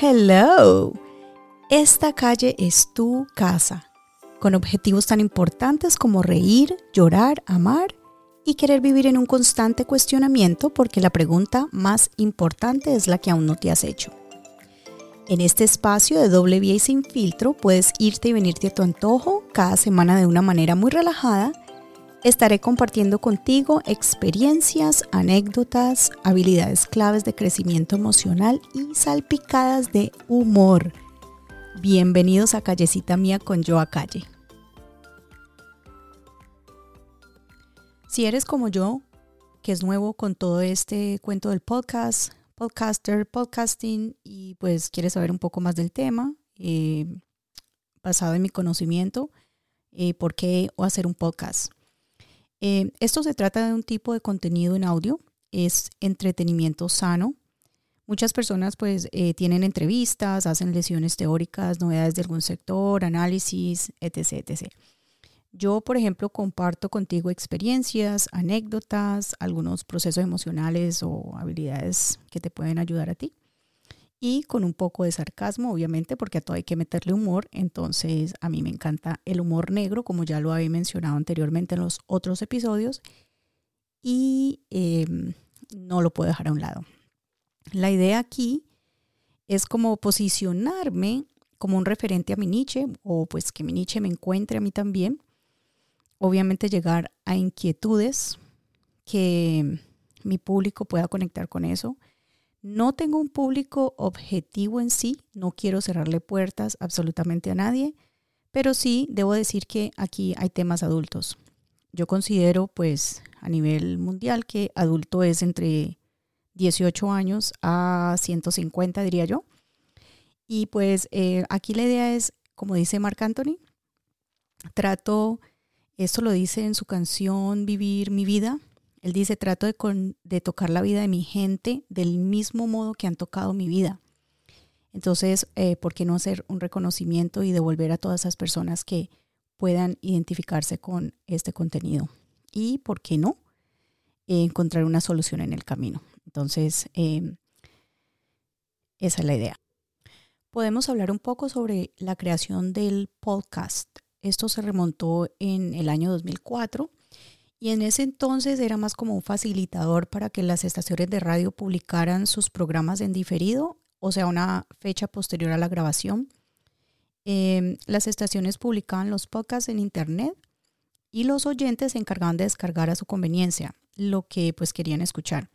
Hello. Esta calle es tu casa, con objetivos tan importantes como reír, llorar, amar y querer vivir en un constante cuestionamiento porque la pregunta más importante es la que aún no te has hecho. En este espacio de doble vía y sin filtro puedes irte y venirte a tu antojo cada semana de una manera muy relajada. Estaré compartiendo contigo experiencias, anécdotas, habilidades claves de crecimiento emocional y salpicadas de humor. Bienvenidos a Callecita Mía con Yo a Calle. Si eres como yo, que es nuevo con todo este cuento del podcast, podcaster, podcasting y pues quieres saber un poco más del tema, eh, basado en mi conocimiento, eh, por qué o hacer un podcast. Eh, esto se trata de un tipo de contenido en audio, es entretenimiento sano. Muchas personas pues tienen entrevistas, hacen lesiones teóricas, novedades de algún sector, análisis, etc. etc. Yo, por ejemplo, comparto contigo experiencias, anécdotas, algunos procesos emocionales o habilidades que te pueden ayudar a ti. Y con un poco de sarcasmo, obviamente, porque a todo hay que meterle humor. Entonces, a mí me encanta el humor negro, como ya lo había mencionado anteriormente en los otros episodios. Y em, no lo puedo dejar a un lado. La idea aquí es como posicionarme como un referente a mi niche, o pues que mi niche me encuentre a mí también obviamente llegar a inquietudes que mi público pueda conectar con eso. No tengo un público objetivo en sí, no quiero cerrarle puertas absolutamente a nadie, pero sí debo decir que aquí hay temas adultos. Yo considero pues a nivel mundial que adulto es entre 18 años a 150 diría yo. Y pues eh, aquí la idea es, como dice Marc Anthony, trato esto lo dice en su canción Vivir mi vida. Él dice, trato de, tocar la vida de mi gente del mismo modo que han tocado mi vida. Entonces, eh, ¿por qué no hacer un reconocimiento y devolver a todas esas personas que puedan identificarse con este contenido? Y, ¿por qué no? encontrar una solución en el camino. Entonces, em, esa es la idea. Podemos hablar un poco sobre la creación del podcast. Esto se remontó en el año 2004 y en ese entonces era más como un facilitador para que las estaciones de radio publicaran sus programas en diferido, o sea, una fecha posterior a la grabación. Em, las estaciones publicaban los podcasts en internet y los oyentes se encargaban de descargar a su conveniencia lo que pues querían escuchar.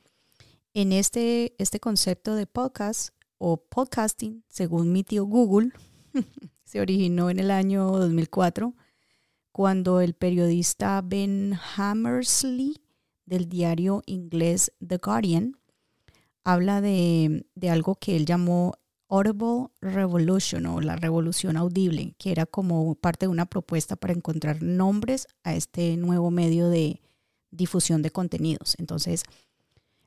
En este, este concepto de podcast o podcasting, según mi tío Google, se originó en el año 2004 cuando el periodista Ben Hammersley del diario inglés The Guardian habla de, algo que él llamó Audible Revolution o la revolución audible, que era como parte de una propuesta para encontrar nombres a este nuevo medio de difusión de contenidos. Entonces,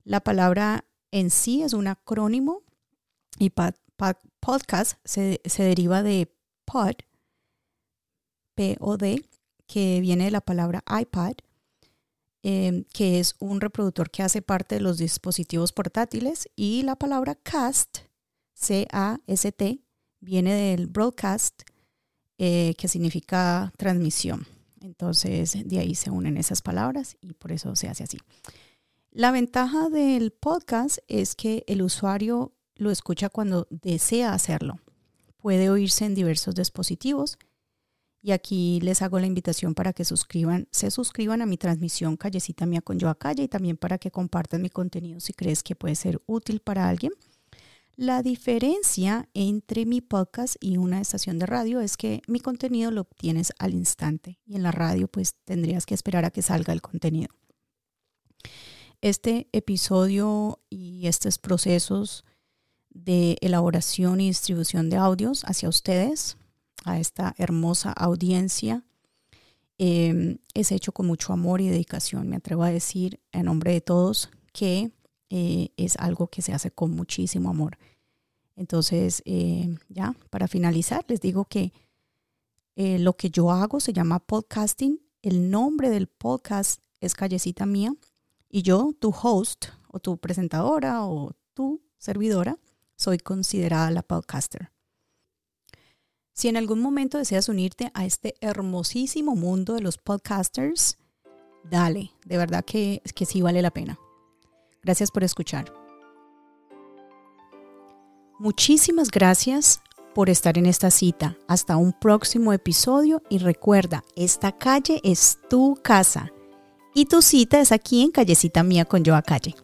la palabra en sí es un acrónimo y podcast se, se deriva de pod, P-O-D, que viene de la palabra iPad, em, que es un reproductor que hace parte de los dispositivos portátiles, y la palabra cast, C-A-S-T, viene del broadcast, eh, que significa transmisión. Entonces, de ahí se unen esas palabras y por eso se hace así. La ventaja del podcast es que el usuario lo escucha cuando desea hacerlo puede oírse en diversos dispositivos. Y aquí les hago la invitación para que se suscriban a mi transmisión Callecita Mía con Yo a Calle y también para que compartan mi contenido si crees que puede ser útil para alguien. La diferencia entre mi podcast y una estación de radio es que mi contenido lo obtienes al instante y en la radio pues tendrías que esperar a que salga el contenido. Este episodio y estos procesos de elaboración y distribución de audios hacia ustedes, a esta hermosa audiencia. Em, es hecho con mucho amor y dedicación. Me atrevo a decir en nombre de todos que eh, es algo que se hace con muchísimo amor. Entonces, eh, ya, para finalizar, les digo que eh, lo que yo hago se llama podcasting. El nombre del podcast es Callecita Mía. Y yo, tu host o tu presentadora o tu servidora, soy considerada la podcaster. Si en algún momento deseas unirte a este hermosísimo mundo de los podcasters, dale, de verdad que, que sí vale la pena. Gracias por escuchar. Muchísimas gracias por estar en esta cita. Hasta un próximo episodio y recuerda, esta calle es tu casa y tu cita es aquí en Callecita Mía con Joa Calle.